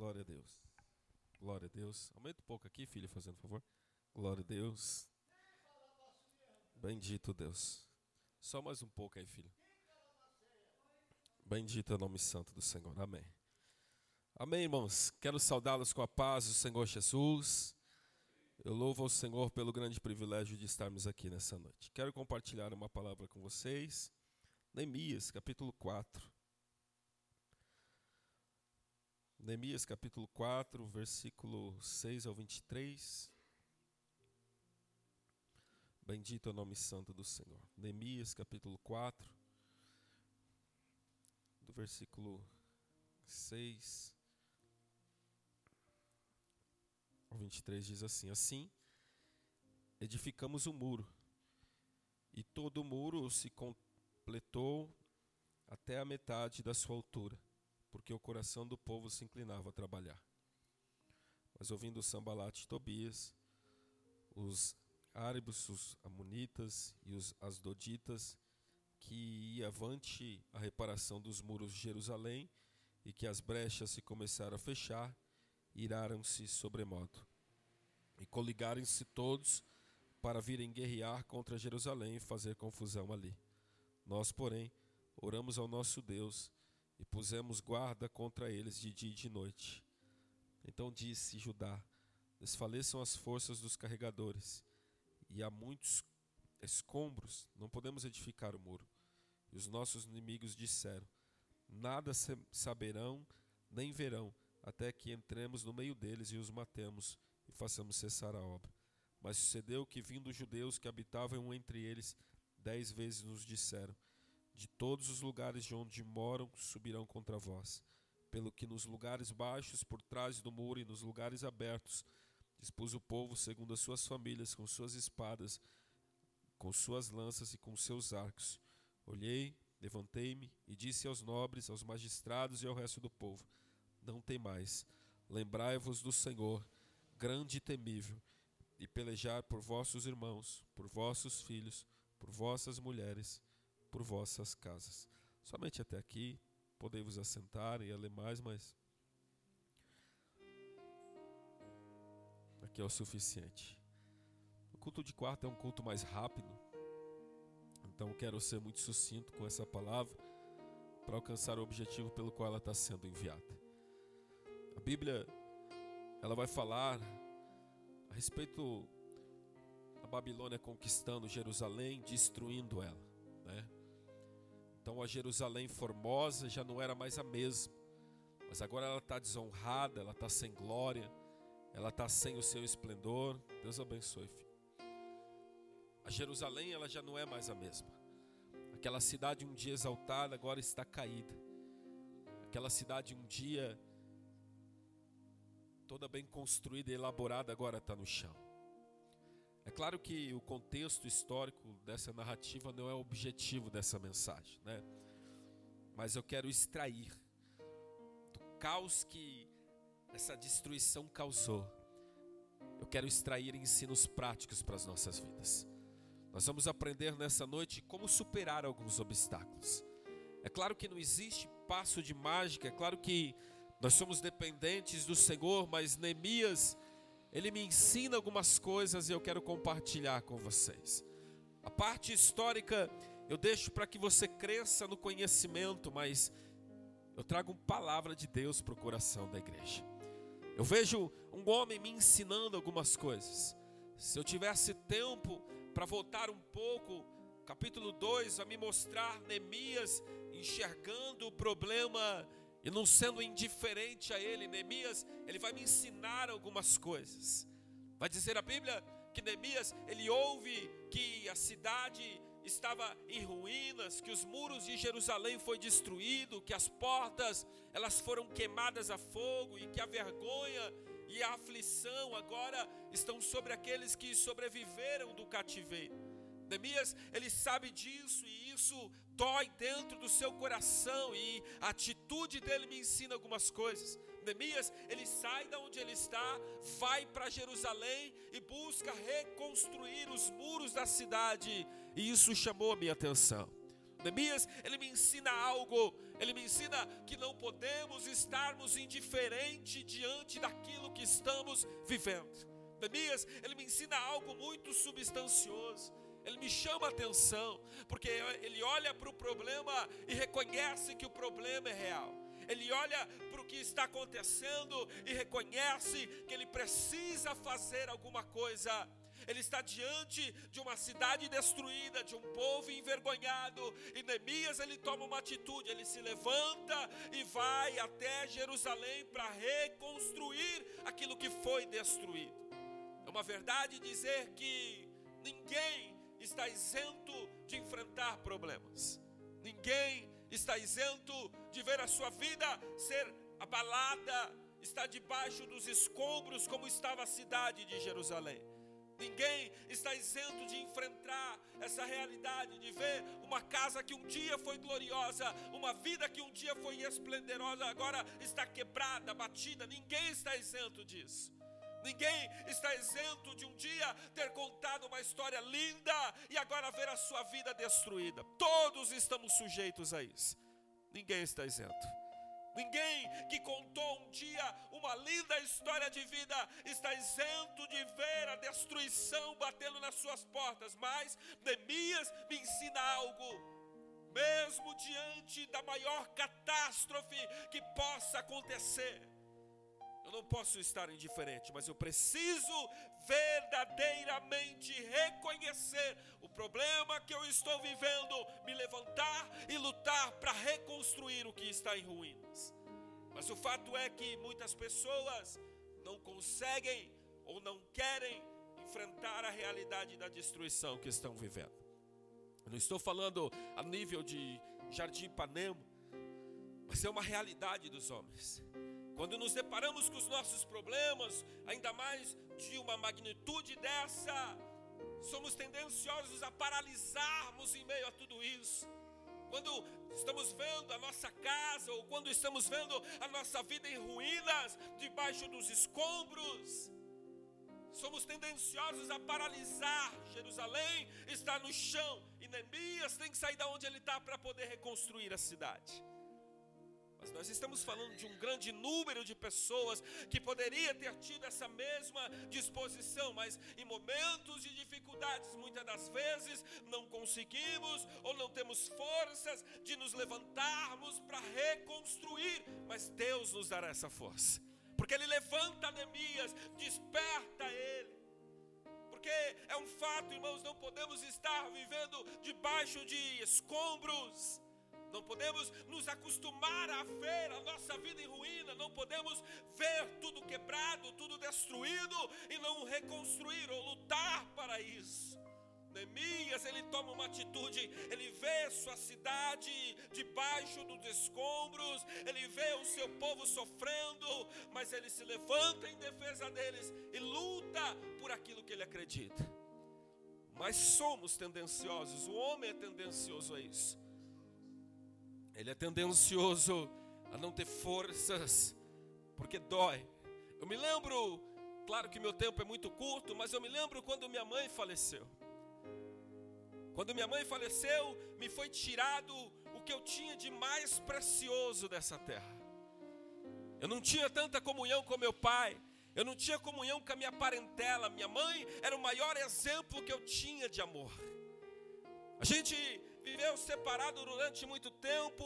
Glória a Deus. Glória a Deus. Aumenta um pouco aqui, filho, fazendo favor. Glória a Deus. Bendito Deus. Só mais um pouco aí, filho. Bendito é o nome santo do Senhor. Amém. Amém, irmãos. Quero saudá-los com a paz do Senhor Jesus. Eu louvo ao Senhor pelo grande privilégio de estarmos aqui nessa noite. Quero compartilhar uma palavra com vocês. Neemias, capítulo 4. Neemias capítulo 4, versículo 6 ao 23. Bendito é o nome santo do Senhor. Neemias capítulo 4, do versículo 6 ao 23 diz assim: Assim edificamos o um muro, e todo o muro se completou até a metade da sua altura porque o coração do povo se inclinava a trabalhar. Mas ouvindo Sambalat e Tobias, os árabes, os amonitas e os asdoditas, que ia avante a reparação dos muros de Jerusalém e que as brechas se começaram a fechar, iraram-se sobremodo. E coligaram-se todos para virem guerrear contra Jerusalém e fazer confusão ali. Nós, porém, oramos ao nosso Deus e pusemos guarda contra eles de dia e de noite. Então disse Judá: Desfaleçam as forças dos carregadores, e há muitos escombros, não podemos edificar o muro. E os nossos inimigos disseram: Nada saberão nem verão, até que entremos no meio deles e os matemos e façamos cessar a obra. Mas sucedeu que, vindo os judeus que habitavam entre eles, dez vezes nos disseram: de todos os lugares de onde moram subirão contra vós. Pelo que nos lugares baixos, por trás do muro e nos lugares abertos, dispus o povo segundo as suas famílias, com suas espadas, com suas lanças e com seus arcos. Olhei, levantei-me e disse aos nobres, aos magistrados e ao resto do povo: Não tem mais. Lembrai-vos do Senhor, grande e temível, e pelejai por vossos irmãos, por vossos filhos, por vossas mulheres por vossas casas. Somente até aqui, podei-vos assentar e ler mais, mas aqui é o suficiente. O culto de quarta é um culto mais rápido, então quero ser muito sucinto com essa palavra para alcançar o objetivo pelo qual ela está sendo enviada. A Bíblia ela vai falar a respeito da Babilônia conquistando Jerusalém, destruindo ela, né? Então a Jerusalém formosa já não era mais a mesma, mas agora ela está desonrada, ela está sem glória, ela está sem o seu esplendor. Deus abençoe, filho. A Jerusalém ela já não é mais a mesma. Aquela cidade um dia exaltada agora está caída. Aquela cidade um dia toda bem construída e elaborada agora está no chão. É claro que o contexto histórico dessa narrativa não é o objetivo dessa mensagem, né? Mas eu quero extrair do caos que essa destruição causou. Eu quero extrair ensinos práticos para as nossas vidas. Nós vamos aprender nessa noite como superar alguns obstáculos. É claro que não existe passo de mágica, é claro que nós somos dependentes do Senhor, mas Neemias ele me ensina algumas coisas e eu quero compartilhar com vocês. A parte histórica eu deixo para que você cresça no conhecimento, mas eu trago uma palavra de Deus para o coração da igreja. Eu vejo um homem me ensinando algumas coisas. Se eu tivesse tempo para voltar um pouco, capítulo 2, a me mostrar Neemias enxergando o problema e não sendo indiferente a ele, Neemias, ele vai me ensinar algumas coisas. Vai dizer a Bíblia que Neemias, ele ouve que a cidade estava em ruínas, que os muros de Jerusalém foi destruído, que as portas elas foram queimadas a fogo e que a vergonha e a aflição agora estão sobre aqueles que sobreviveram do cativeiro. Neemias, ele sabe disso e isso dói dentro do seu coração e a atitude dele me ensina algumas coisas. Neemias, ele sai da onde ele está, vai para Jerusalém e busca reconstruir os muros da cidade, e isso chamou a minha atenção. Neemias, ele me ensina algo, ele me ensina que não podemos estarmos indiferentes diante daquilo que estamos vivendo. Neemias, ele me ensina algo muito substancioso. Ele me chama a atenção, porque ele olha para o problema e reconhece que o problema é real. Ele olha para o que está acontecendo e reconhece que ele precisa fazer alguma coisa ele está diante de uma cidade destruída, de um povo envergonhado, e Neemias ele toma uma atitude, ele se levanta e vai até Jerusalém para reconstruir aquilo que foi destruído. É uma verdade dizer que ninguém está isento de enfrentar problemas. Ninguém está isento de ver a sua vida ser abalada, está debaixo dos escombros como estava a cidade de Jerusalém. Ninguém está isento de enfrentar essa realidade, de ver uma casa que um dia foi gloriosa, uma vida que um dia foi esplendorosa, agora está quebrada, batida. Ninguém está isento disso. Ninguém está isento de um dia ter contado uma história linda e agora ver a sua vida destruída. Todos estamos sujeitos a isso. Ninguém está isento. Ninguém que contou um dia uma linda história de vida está isento de ver a destruição batendo nas suas portas, mas Neemias me ensina algo. Mesmo diante da maior catástrofe que possa acontecer, eu não posso estar indiferente, mas eu preciso verdadeiramente reconhecer o problema que eu estou vivendo, me levantar e lutar para reconstruir o que está em ruínas. Mas o fato é que muitas pessoas não conseguem ou não querem enfrentar a realidade da destruição que estão vivendo. Eu não estou falando a nível de Jardim Ipanema, mas é uma realidade dos homens. Quando nos deparamos com os nossos problemas, ainda mais de uma magnitude dessa, somos tendenciosos a paralisarmos em meio a tudo isso. Quando estamos vendo a nossa casa, ou quando estamos vendo a nossa vida em ruínas, debaixo dos escombros, somos tendenciosos a paralisar. Jerusalém está no chão, e Neemias tem que sair da onde ele está para poder reconstruir a cidade. Mas nós estamos falando de um grande número de pessoas que poderia ter tido essa mesma disposição, mas em momentos de dificuldades, muitas das vezes não conseguimos ou não temos forças de nos levantarmos para reconstruir, mas Deus nos dará essa força. Porque ele levanta Neemias, desperta ele. Porque é um fato, irmãos, não podemos estar vivendo debaixo de escombros não podemos nos acostumar a ver a nossa vida em ruína, não podemos ver tudo quebrado, tudo destruído e não reconstruir ou lutar para isso. Neemias, ele toma uma atitude, ele vê sua cidade debaixo dos escombros, ele vê o seu povo sofrendo, mas ele se levanta em defesa deles e luta por aquilo que ele acredita. Mas somos tendenciosos, o homem é tendencioso a isso. Ele é tendencioso a não ter forças, porque dói. Eu me lembro, claro que meu tempo é muito curto, mas eu me lembro quando minha mãe faleceu. Quando minha mãe faleceu, me foi tirado o que eu tinha de mais precioso dessa terra. Eu não tinha tanta comunhão com meu pai, eu não tinha comunhão com a minha parentela. Minha mãe era o maior exemplo que eu tinha de amor. A gente viveu separado durante muito tempo.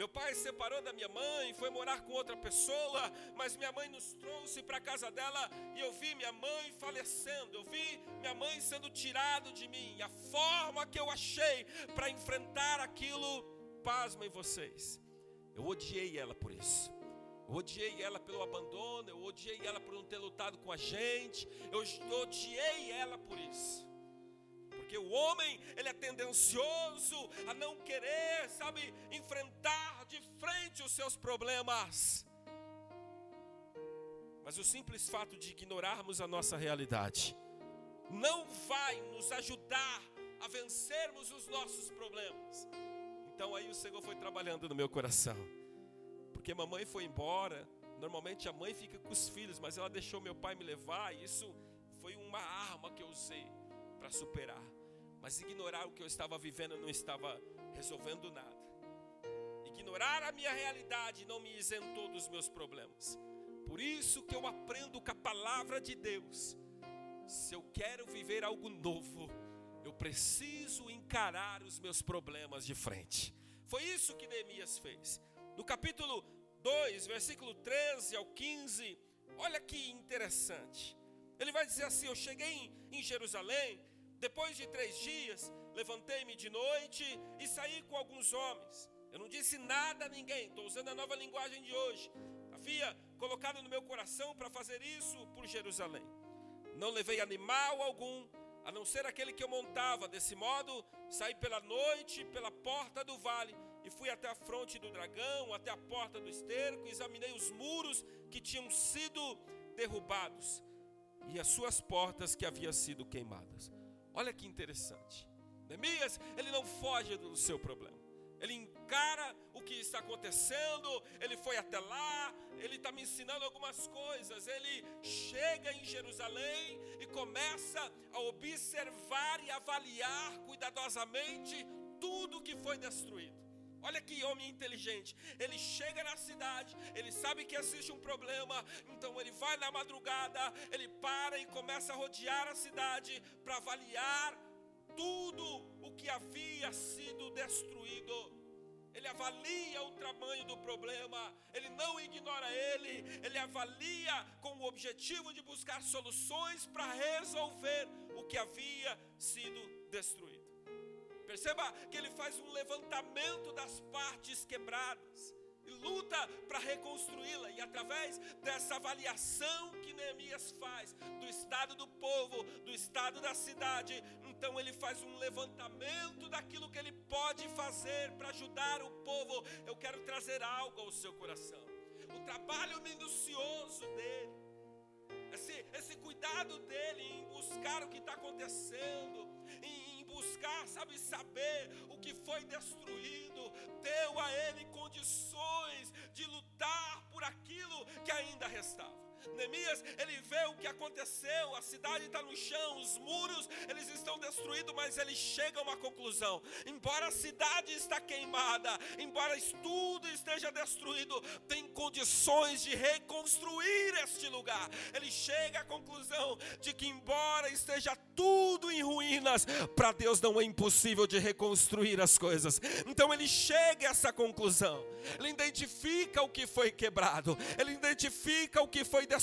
Meu pai se separou da minha mãe, foi morar com outra pessoa, mas minha mãe nos trouxe para a casa dela e eu vi minha mãe falecendo, eu vi minha mãe sendo tirado de mim. A forma que eu achei para enfrentar aquilo, pasmem vocês. Eu odiei ela por isso. Eu odiei ela pelo abandono, eu odiei ela por não ter lutado com a gente, eu odiei ela por isso. Porque o homem, ele é tendencioso a não querer, sabe, enfrentar de frente os seus problemas. Mas o simples fato de ignorarmos a nossa realidade não vai nos ajudar a vencermos os nossos problemas. Então aí o Senhor foi trabalhando no meu coração. Porque mamãe foi embora, normalmente a mãe fica com os filhos, mas ela deixou meu pai me levar, e isso foi uma arma que eu usei para superar. Mas ignorar o que eu estava vivendo não estava resolvendo nada. Ignorar a minha realidade não me isentou dos meus problemas. Por isso que eu aprendo com a palavra de Deus. Se eu quero viver algo novo, eu preciso encarar os meus problemas de frente. Foi isso que Neemias fez. No capítulo 2, versículo 13 ao 15, olha que interessante. Ele vai dizer assim: Eu cheguei em, Jerusalém, depois de três dias, levantei-me de noite e saí com alguns homens. Eu não disse nada a ninguém, estou usando a nova linguagem de hoje. Havia colocado no meu coração para fazer isso por Jerusalém. Não levei animal algum, a não ser aquele que eu montava. Desse modo, saí pela noite pela porta do vale e fui até a fronte do dragão, até a porta do esterco, examinei os muros que tinham sido derrubados e as suas portas que haviam sido queimadas. Olha que interessante. Neemias, ele não foge do seu problema. Ele encara o que está acontecendo, ele foi até lá, ele está me ensinando algumas coisas. Ele chega em Jerusalém e começa a observar e avaliar cuidadosamente tudo que foi destruído. Olha que homem inteligente. Ele chega na cidade, ele sabe que existe um problema, então ele vai na madrugada, ele para e começa a rodear a cidade para avaliar tudo o que havia sido destruído. Ele avalia o tamanho do problema, ele não ignora ele, ele avalia com o objetivo de buscar soluções para resolver o que havia sido destruído. Perceba que ele faz um levantamento das partes quebradas e luta para reconstruí-la. E através dessa avaliação que Neemias faz do estado do povo, do estado da cidade, então ele faz um levantamento daquilo que ele pode fazer para ajudar o povo. Eu quero trazer algo ao seu coração. O trabalho minucioso dele, esse, esse cuidado dele em buscar o que está acontecendo, buscar, sabe, saber o que foi destruído, deu a ele condições de lutar por aquilo que ainda restava. Neemias, ele vê o que aconteceu, a cidade está no chão, os muros, eles estão destruídos, mas ele chega a uma conclusão. Embora a cidade está queimada, embora tudo esteja destruído, tem condições de reconstruir este lugar. Ele chega à conclusão de que embora esteja tudo em ruínas, para Deus não é impossível de reconstruir as coisas. Então ele chega a essa conclusão. Ele identifica o que foi quebrado, ele identifica o que foi destruído,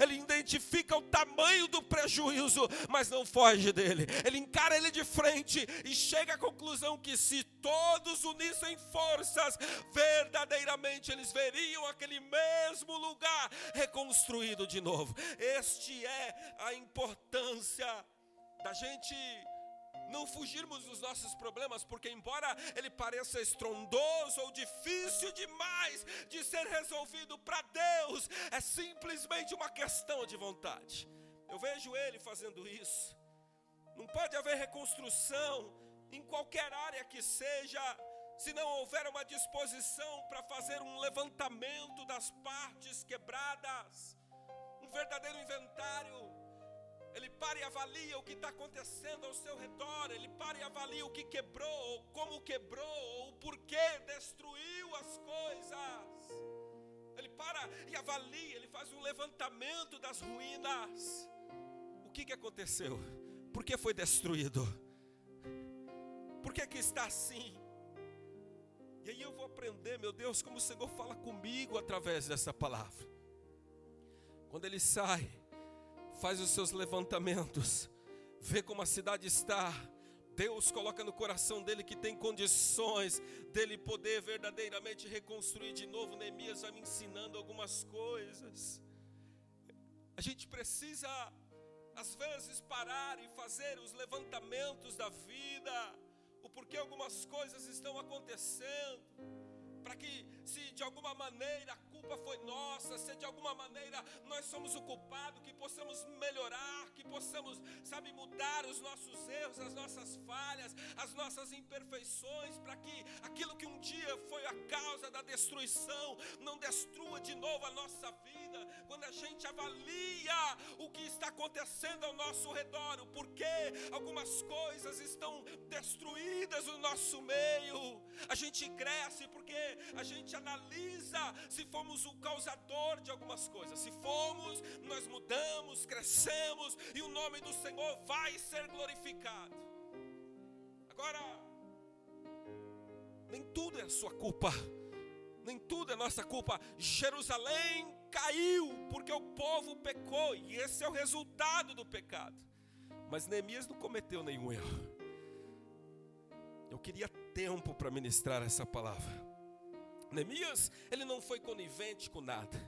ele identifica o tamanho do prejuízo, mas não foge dele. Ele encara ele de frente e chega à conclusão que se todos unissem forças, verdadeiramente eles veriam aquele mesmo lugar reconstruído de novo. Este é a importância da gente não fugirmos dos nossos problemas, porque, embora ele pareça estrondoso ou difícil demais de ser resolvido para Deus, é simplesmente uma questão de vontade. Eu vejo ele fazendo isso. Não pode haver reconstrução em qualquer área que seja, se não houver uma disposição para fazer um levantamento das partes quebradas, um verdadeiro inventário ele para e avalia o que está acontecendo ao seu redor, ele para e avalia o que quebrou, ou como quebrou, ou o porquê destruiu as coisas. Ele para e avalia, ele faz um levantamento das ruínas. O que, que aconteceu? Por que foi destruído? Por que, que está assim? E aí eu vou aprender, meu Deus, como o Senhor fala comigo através dessa palavra. Quando ele sai, faz os seus levantamentos, vê como a cidade está. Deus coloca no coração dele que tem condições dele poder verdadeiramente reconstruir de novo. Neemias vai me ensinando algumas coisas. A gente precisa, às vezes, parar e fazer os levantamentos da vida, o porquê algumas coisas estão acontecendo, para que se de alguma maneira a culpa foi nossa, se de alguma maneira nós somos o culpado, que possamos melhorar, que possamos, sabe, mudar os nossos erros, as nossas falhas, as nossas imperfeições, para que aquilo que um dia foi a causa da destruição não destrua de novo a nossa vida. Quando a gente avalia o que está acontecendo ao nosso redor, o porquê algumas coisas estão destruídas no nosso meio, a gente cresce a gente analisa se fomos o causador de algumas coisas. Se fomos, nós mudamos, crescemos e o nome do Senhor vai ser glorificado. Agora, nem tudo é a sua culpa, nem tudo é nossa culpa. Jerusalém caiu porque o povo pecou, e esse é o resultado do pecado. Mas Neemias não cometeu nenhum erro. Eu queria tempo para ministrar essa palavra. Neemias, ele não foi conivente com nada.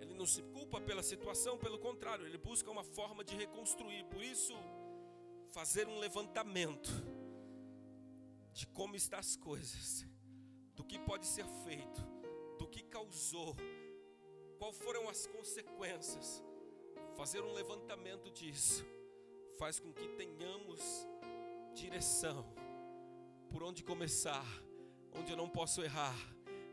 Ele não se culpa pela situação, pelo contrário, ele busca uma forma de reconstruir. Por isso, fazer um levantamento de como estão as coisas, do que pode ser feito, do que causou, quais foram as consequências. Fazer um levantamento disso faz com que tenhamos direção, por onde começar, onde eu não posso errar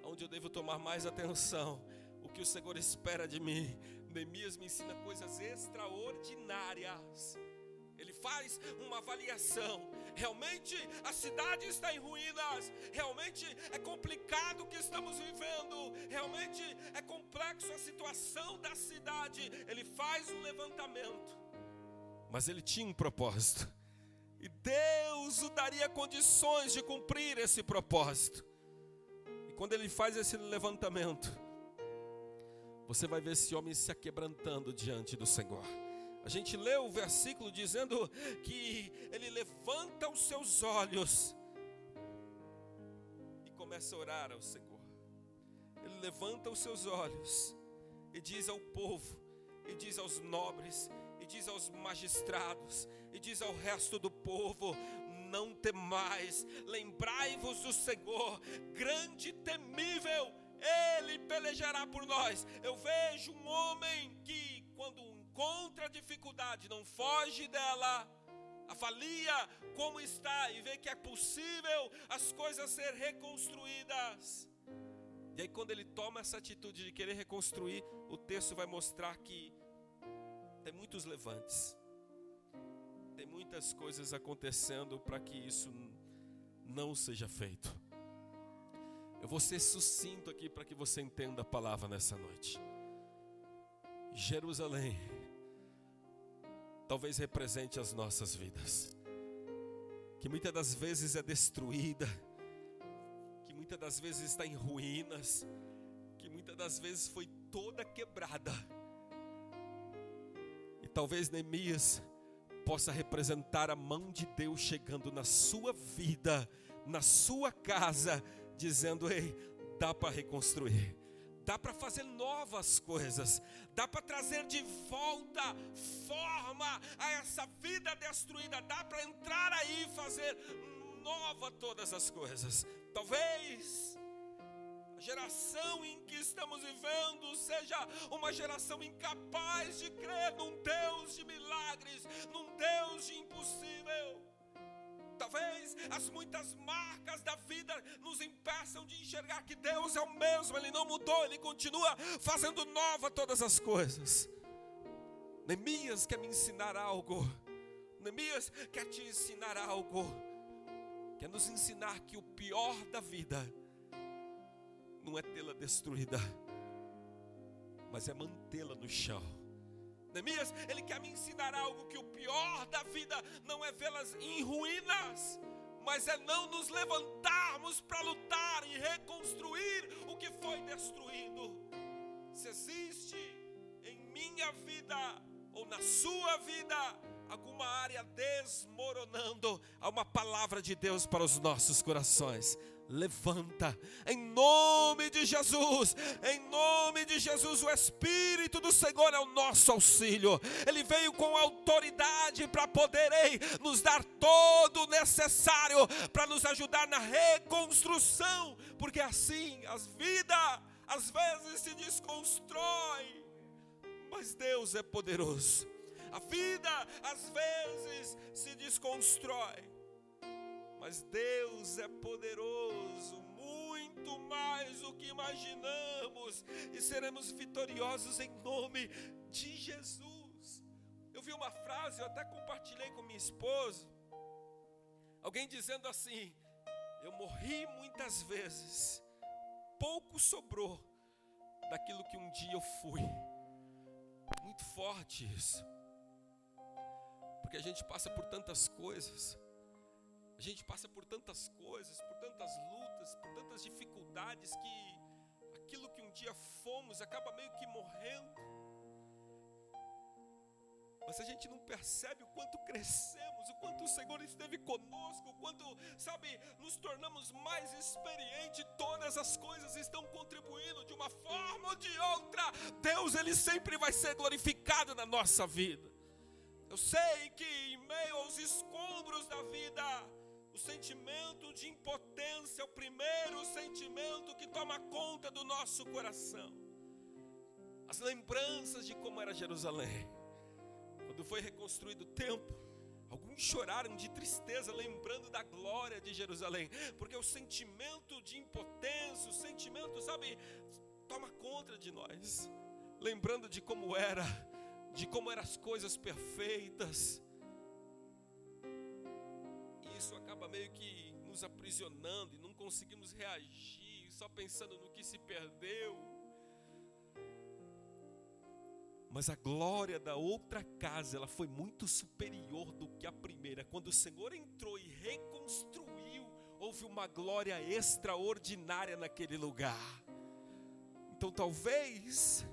onde eu devo tomar mais atenção, o que o Senhor espera de mim. Neemias me ensina coisas extraordinárias. Ele faz uma avaliação. Realmente a cidade está em ruínas. Realmente é complicado o que estamos vivendo. Realmente é complexo a situação da cidade. Ele faz um levantamento. Mas ele tinha um propósito. E Deus o daria condições de cumprir esse propósito quando ele faz esse levantamento, você vai ver esse homem se aquebrantando diante do Senhor. A gente lê o versículo dizendo que ele levanta os seus olhos e começa a orar ao Senhor. Ele levanta os seus olhos e diz ao povo, e diz aos nobres, e diz aos magistrados, e diz ao resto do povo: não temais, lembrai-vos do Senhor, grande e temível, Ele pelejará por nós. Eu vejo um homem que, quando encontra dificuldade, não foge dela, avalia como está e vê que é possível as coisas ser reconstruídas. E aí, quando ele toma essa atitude de querer reconstruir, o texto vai mostrar que tem muitos levantes tem muitas coisas acontecendo para que isso não seja feito. Eu vou ser sucinto aqui para que você entenda a palavra nessa noite. Jerusalém talvez represente as nossas vidas, que muitas das vezes é destruída, que muitas das vezes está em ruínas, que muitas das vezes foi toda quebrada. E talvez Neemias possa representar a mão de Deus chegando na sua vida, na sua casa, dizendo: ei, dá para reconstruir, dá para fazer novas coisas, dá para trazer de volta forma a essa vida destruída, dá para entrar aí e fazer nova todas as coisas. Talvez a geração em que estamos vivendo seja uma geração incapaz de crer num Deus de milagres, num Deus de impossível. Talvez as muitas marcas da vida nos impeçam de enxergar que Deus é o mesmo, Ele não mudou, Ele continua fazendo nova todas as coisas. Neemias quer me ensinar algo. Neemias quer te ensinar algo. Quer nos ensinar que o pior da vida não é tê-la destruída, mas é mantê-la no chão. Neemias, ele quer me ensinar algo que o pior da vida não é vê-las em ruínas, mas é não nos levantarmos para lutar e reconstruir o que foi destruído. Se existe em minha vida ou na sua vida alguma área desmoronando, há uma palavra de Deus para os nossos corações levanta, em nome de Jesus, em nome de Jesus, o Espírito do Senhor é o nosso auxílio, Ele veio com autoridade para poder ei, nos dar todo o necessário para nos ajudar na reconstrução, porque assim as vidas às vezes se desconstrói, mas Deus é poderoso. A vida às vezes se desconstrói, mas Deus é poderoso, muito mais do que imaginamos, e seremos vitoriosos em nome de Jesus. Eu vi uma frase, eu até compartilhei com minha esposa, alguém dizendo assim: Eu morri muitas vezes, pouco sobrou daquilo que um dia eu fui. Muito forte isso, porque a gente passa por tantas coisas a gente passa por tantas coisas, por tantas lutas, por tantas dificuldades que aquilo que um dia fomos acaba meio que morrendo. Mas a gente não percebe o quanto crescemos, o quanto o Senhor esteve conosco, o quanto, sabe, nos tornamos mais experientes, todas as coisas estão contribuindo de uma forma ou de outra. Deus, Ele sempre vai ser glorificado na nossa vida. Eu sei que em meio aos escombros da vida, o sentimento de impotência é o primeiro sentimento que toma conta do nosso coração. As lembranças de como era Jerusalém. Quando foi reconstruído o templo, alguns choraram de tristeza lembrando da glória de Jerusalém, porque o sentimento de impotência, o sentimento, sabe, toma conta de nós. Lembrando de como era, de como eram as coisas perfeitas, isso acaba meio que nos aprisionando e não conseguimos reagir, só pensando no que se perdeu. Mas a glória da outra casa, ela foi muito superior do que a primeira. Quando o Senhor entrou e reconstruiu, houve uma glória extraordinária naquele lugar. Então talvez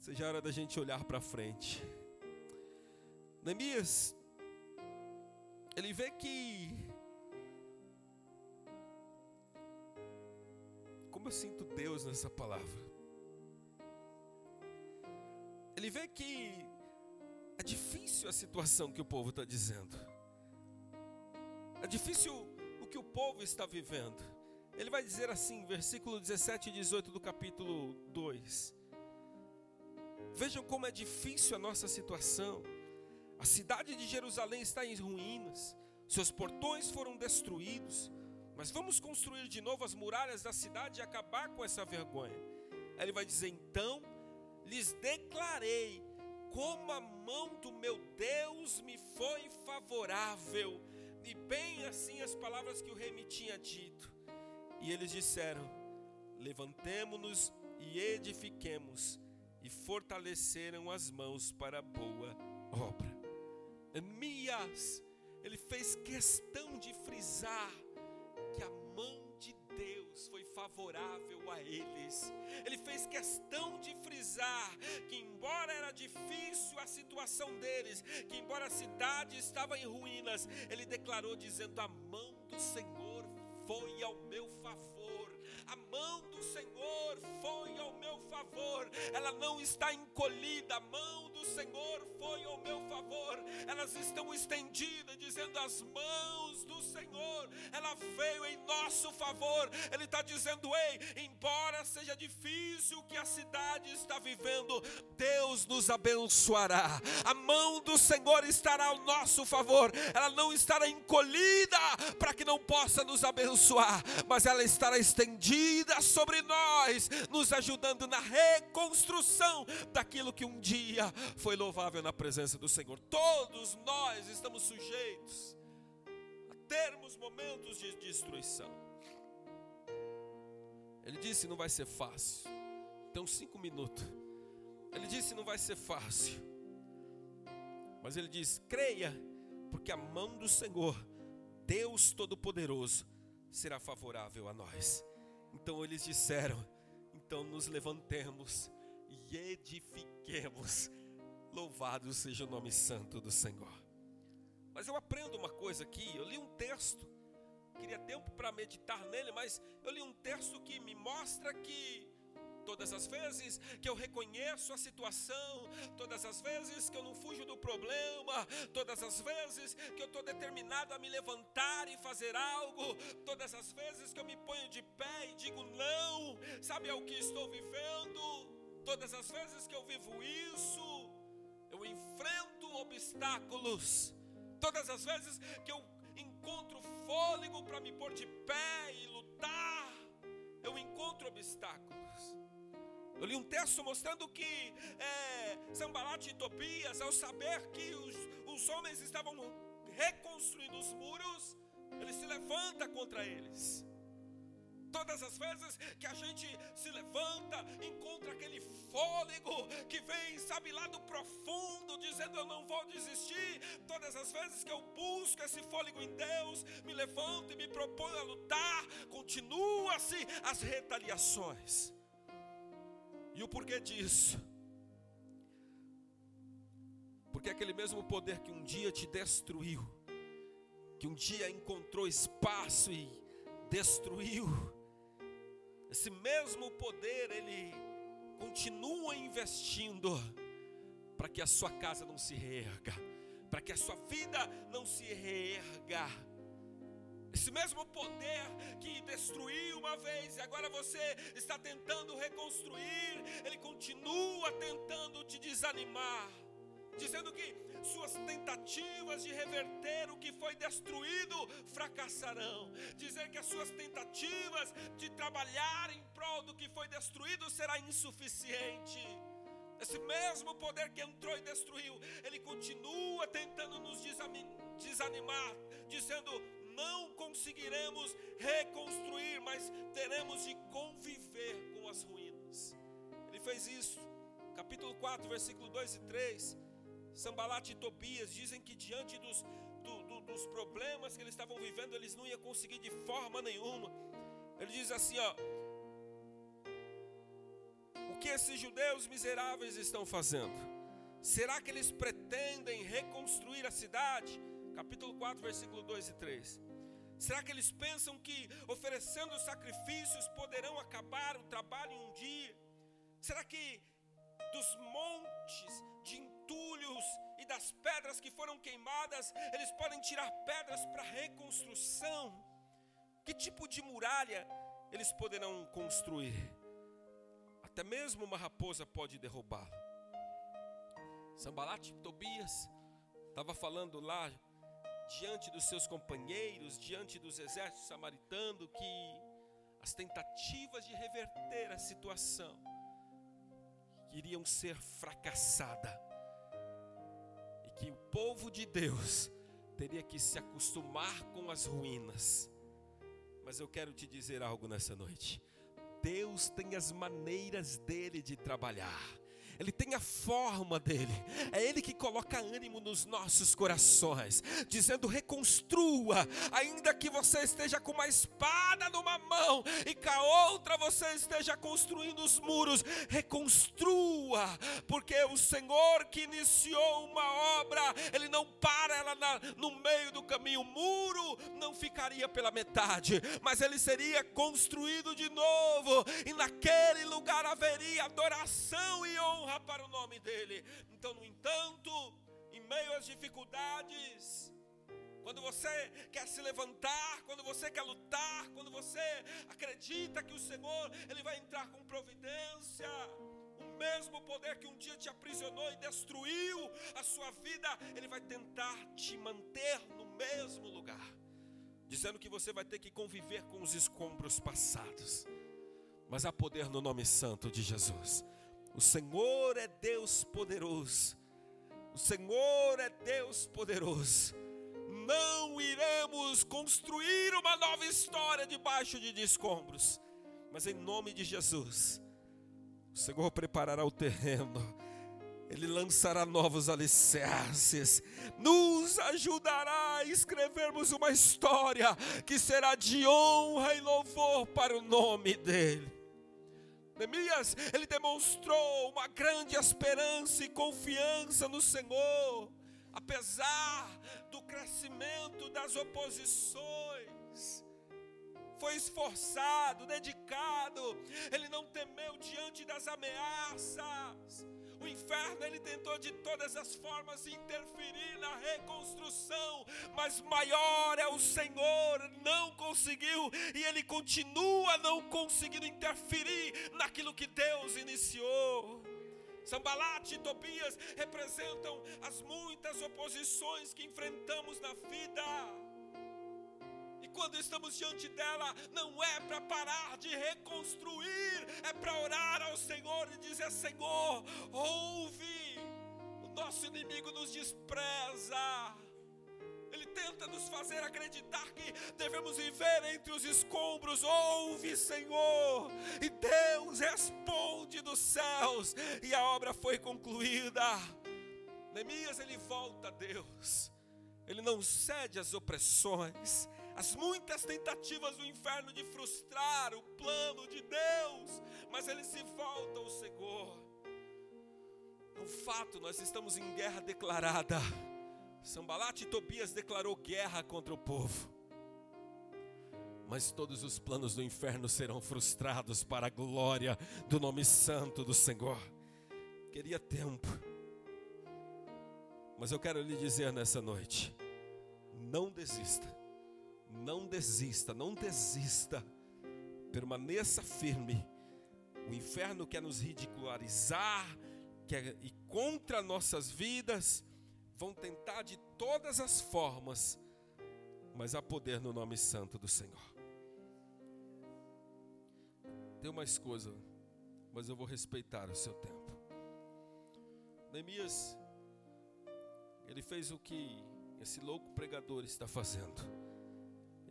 seja a hora da gente olhar para frente. Neemias ele vê que como eu sinto Deus nessa palavra. Ele vê que é difícil a situação que o povo está dizendo. É difícil o que o povo está vivendo. Ele vai dizer assim, versículo 17 e 18 do capítulo 2. Vejam como é difícil a nossa situação. A cidade de Jerusalém está em ruínas, seus portões foram destruídos, mas vamos construir de novo as muralhas da cidade e acabar com essa vergonha. Ele vai dizer: então lhes declarei como a mão do meu Deus me foi favorável, e bem assim as palavras que o rei me tinha dito. E eles disseram: levantemo-nos e edifiquemos, e fortaleceram as mãos para a boa obra. Emias, ele fez questão de frisar que a mão de Deus foi favorável a eles. Ele fez questão de frisar que, embora era difícil a situação deles, que, embora a cidade estava em ruínas, ele declarou dizendo: A mão do Senhor foi ao meu favor. A mão do Senhor foi ao meu favor. Ela não está encolhida. A mão do Senhor foi ao meu favor. Elas estão estendidas, dizendo as mãos do Senhor. Ela veio em nosso favor. Ele está dizendo: Ei, embora seja difícil o que a cidade está vivendo, Deus nos abençoará. A mão do Senhor estará ao nosso favor. Ela não estará encolhida para que não possa nos abençoar, mas ela estará estendida sobre nós, nos ajudando na reconstrução daquilo que um dia foi louvável na presença do Senhor. Todos nós estamos sujeitos a termos momentos de destruição. Ele disse: não vai ser fácil. Então, cinco minutos. Ele disse: não vai ser fácil. Mas ele diz: creia, porque a mão do Senhor, Deus Todo-Poderoso, será favorável a nós. Então eles disseram: então nos levantemos e edifiquemos. Louvado seja o nome santo do Senhor. Mas eu aprendo uma coisa aqui, eu li um texto queria tempo para meditar nele, mas eu li um texto que me mostra que todas as vezes que eu reconheço a situação, todas as vezes que eu não fujo do problema, todas as vezes que eu estou determinado a me levantar e fazer algo, todas as vezes que eu me ponho de pé e digo não, sabe é o que estou vivendo, todas as vezes que eu vivo isso, eu enfrento obstáculos, todas as vezes que eu encontro fôlego para me pôr de pé e lutar, eu encontro obstáculos. Eu li um texto mostrando que é, Sambalat e Tobias, ao saber que os, os homens estavam reconstruindo os muros, ele se levanta contra eles. Todas as vezes que a gente se levanta, encontra aquele fôlego que vem, sabe, lá do profundo, dizendo eu não vou desistir. Todas as vezes que eu busco esse fôlego em Deus, me levanto e me proponho a lutar, continua-se as retaliações. E o porquê disso? Porque aquele mesmo poder que um dia te destruiu, que um dia encontrou espaço e destruiu, esse mesmo poder ele continua investindo para que a sua casa não se reerga, para que a sua vida não se reerga. Esse mesmo poder que destruiu uma vez e agora você está tentando reconstruir, ele continua tentando te desanimar, dizendo que suas tentativas de reverter o que foi destruído fracassarão. Dizer que as suas tentativas de trabalhar em prol do que foi destruído será insuficiente. Esse mesmo poder que entrou e destruiu, ele continua tentando nos desanimar, dizendo: não conseguiremos reconstruir, mas teremos de conviver com as ruínas. Ele fez isso, capítulo 4, versículo 2 e 3. Sambalat e Tobias dizem que diante dos, do, do, dos problemas que eles estavam vivendo, eles não iam conseguir de forma nenhuma. Ele diz assim: ó, o que esses judeus miseráveis estão fazendo? Será que eles pretendem reconstruir a cidade? Capítulo 4, versículo 2 e 3. Será que eles pensam que oferecendo sacrifícios poderão acabar o trabalho em um dia? Será que dos montes de entulhos e das pedras que foram queimadas, eles podem tirar pedras para reconstrução. Que tipo de muralha eles poderão construir? Até mesmo uma raposa pode derrubá-lo. Sambalat Tobias estava falando lá diante dos seus companheiros, diante dos exércitos samaritanos, que as tentativas de reverter a situação iriam ser fracassadas e que o povo de Deus teria que se acostumar com as ruínas. Mas eu quero te dizer algo nessa noite. Deus tem as maneiras dele de trabalhar. Ele tem a forma dele. É Ele que coloca ânimo nos nossos corações, dizendo: reconstrua, ainda que você esteja com uma espada numa mão e com a outra você esteja construindo os muros, reconstrua, porque o Senhor que iniciou uma obra, Ele não para ela na, no meio do caminho. O muro não ficaria pela metade, mas ele seria construído de novo, e naquele lugar haveria adoração e honra honra para o nome dele. Então, no entanto, em meio às dificuldades, quando você quer se levantar, quando você quer lutar, quando você acredita que o Senhor ele vai entrar com providência, o mesmo poder que um dia te aprisionou e destruiu a sua vida, ele vai tentar te manter no mesmo lugar, dizendo que você vai ter que conviver com os escombros passados. Mas há poder no nome santo de Jesus. O Senhor é Deus poderoso. O Senhor é Deus poderoso. Não iremos construir uma nova história debaixo de escombros, mas em nome de Jesus, o Senhor preparará o terreno, Ele lançará novos alicerces, nos ajudará a escrevermos uma história que será de honra e louvor para o nome dEle. Neemias, ele demonstrou uma grande esperança e confiança no Senhor, apesar do crescimento das oposições. foi esforçado, dedicado, ele não temeu diante das ameaças. O inferno ele tentou de todas as formas interferir na reconstrução, mas maior é o Senhor, não conseguiu e ele continua não conseguindo interferir naquilo que Deus iniciou. Sambalat e Tobias representam as muitas oposições que enfrentamos na vida quando estamos diante dela, não é para parar de reconstruir, é para orar ao Senhor e dizer: Senhor, ouve, o nosso inimigo nos despreza. Ele tenta nos fazer acreditar que devemos viver entre os escombros. Ouve, Senhor, e Deus responde dos céus, e a obra foi concluída. Neemias ele volta a Deus, ele não cede às opressões, as muitas tentativas do inferno de frustrar o plano de Deus, mas ele se volta ao Senhor. É um fato, nós estamos em guerra declarada. Sambalat e Tobias declarou guerra contra o povo. Mas todos os planos do inferno serão frustrados para a glória do nome santo do Senhor. Queria tempo. Mas eu quero lhe dizer nessa noite: não desista não desista, não desista. Permaneça firme. O inferno quer nos ridicularizar, quer ir contra nossas vidas, vão tentar de todas as formas, mas há poder no nome santo do Senhor. Tem mais coisa, mas eu vou respeitar o seu tempo. Neemias, ele fez o que esse louco pregador está fazendo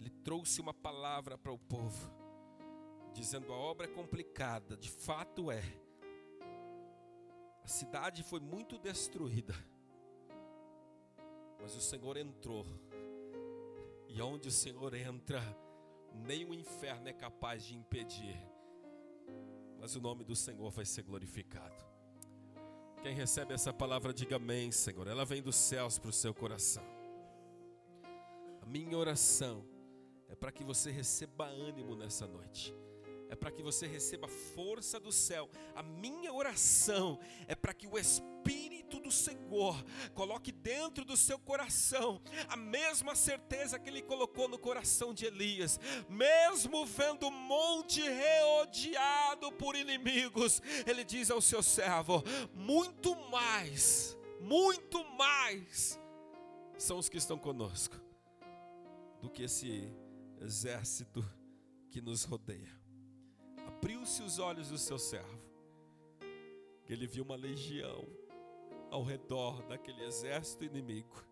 ele trouxe uma palavra para o povo, dizendo: a obra é complicada, de fato é. A cidade foi muito destruída, mas o Senhor entrou, e onde o Senhor entra, nem o inferno é capaz de impedir, mas o nome do Senhor vai ser glorificado. Quem recebe essa palavra, diga amém, Senhor. Ela vem dos céus para o seu coração. A minha oração é para que você receba ânimo nessa noite, é para que você receba força do céu. A minha oração é para que o Espírito do Senhor coloque dentro do seu coração a mesma certeza que ele colocou no coração de Elias, mesmo vendo o monte reodiado por inimigos, ele diz ao seu servo: muito mais, muito mais são os que estão conosco do que esse exército que nos rodeia. Abriu-se os olhos do seu servo, que ele viu uma legião ao redor daquele exército inimigo.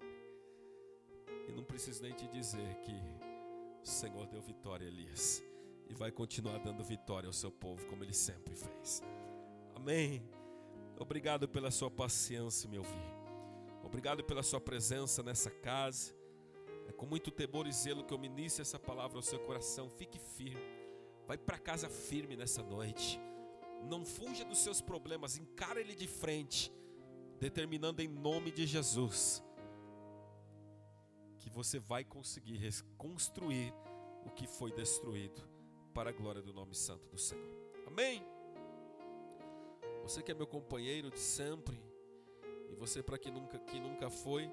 E não preciso nem te dizer que o Senhor deu vitória a Elias e vai continuar dando vitória ao seu povo, como ele sempre fez. Amém. Obrigado pela sua paciência, meu filho. Obrigado pela sua presença nessa casa. É com muito temor e zelo que eu ministro essa palavra ao seu coração. Fique firme. Vai para casa firme nessa noite. Não fuja dos seus problemas, encara ele de frente, determinando em nome de Jesus que você vai conseguir reconstruir o que foi destruído para a glória do nome santo do Senhor. Amém. Você que é meu companheiro de sempre, e você para que nunca que nunca foi,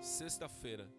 sexta-feira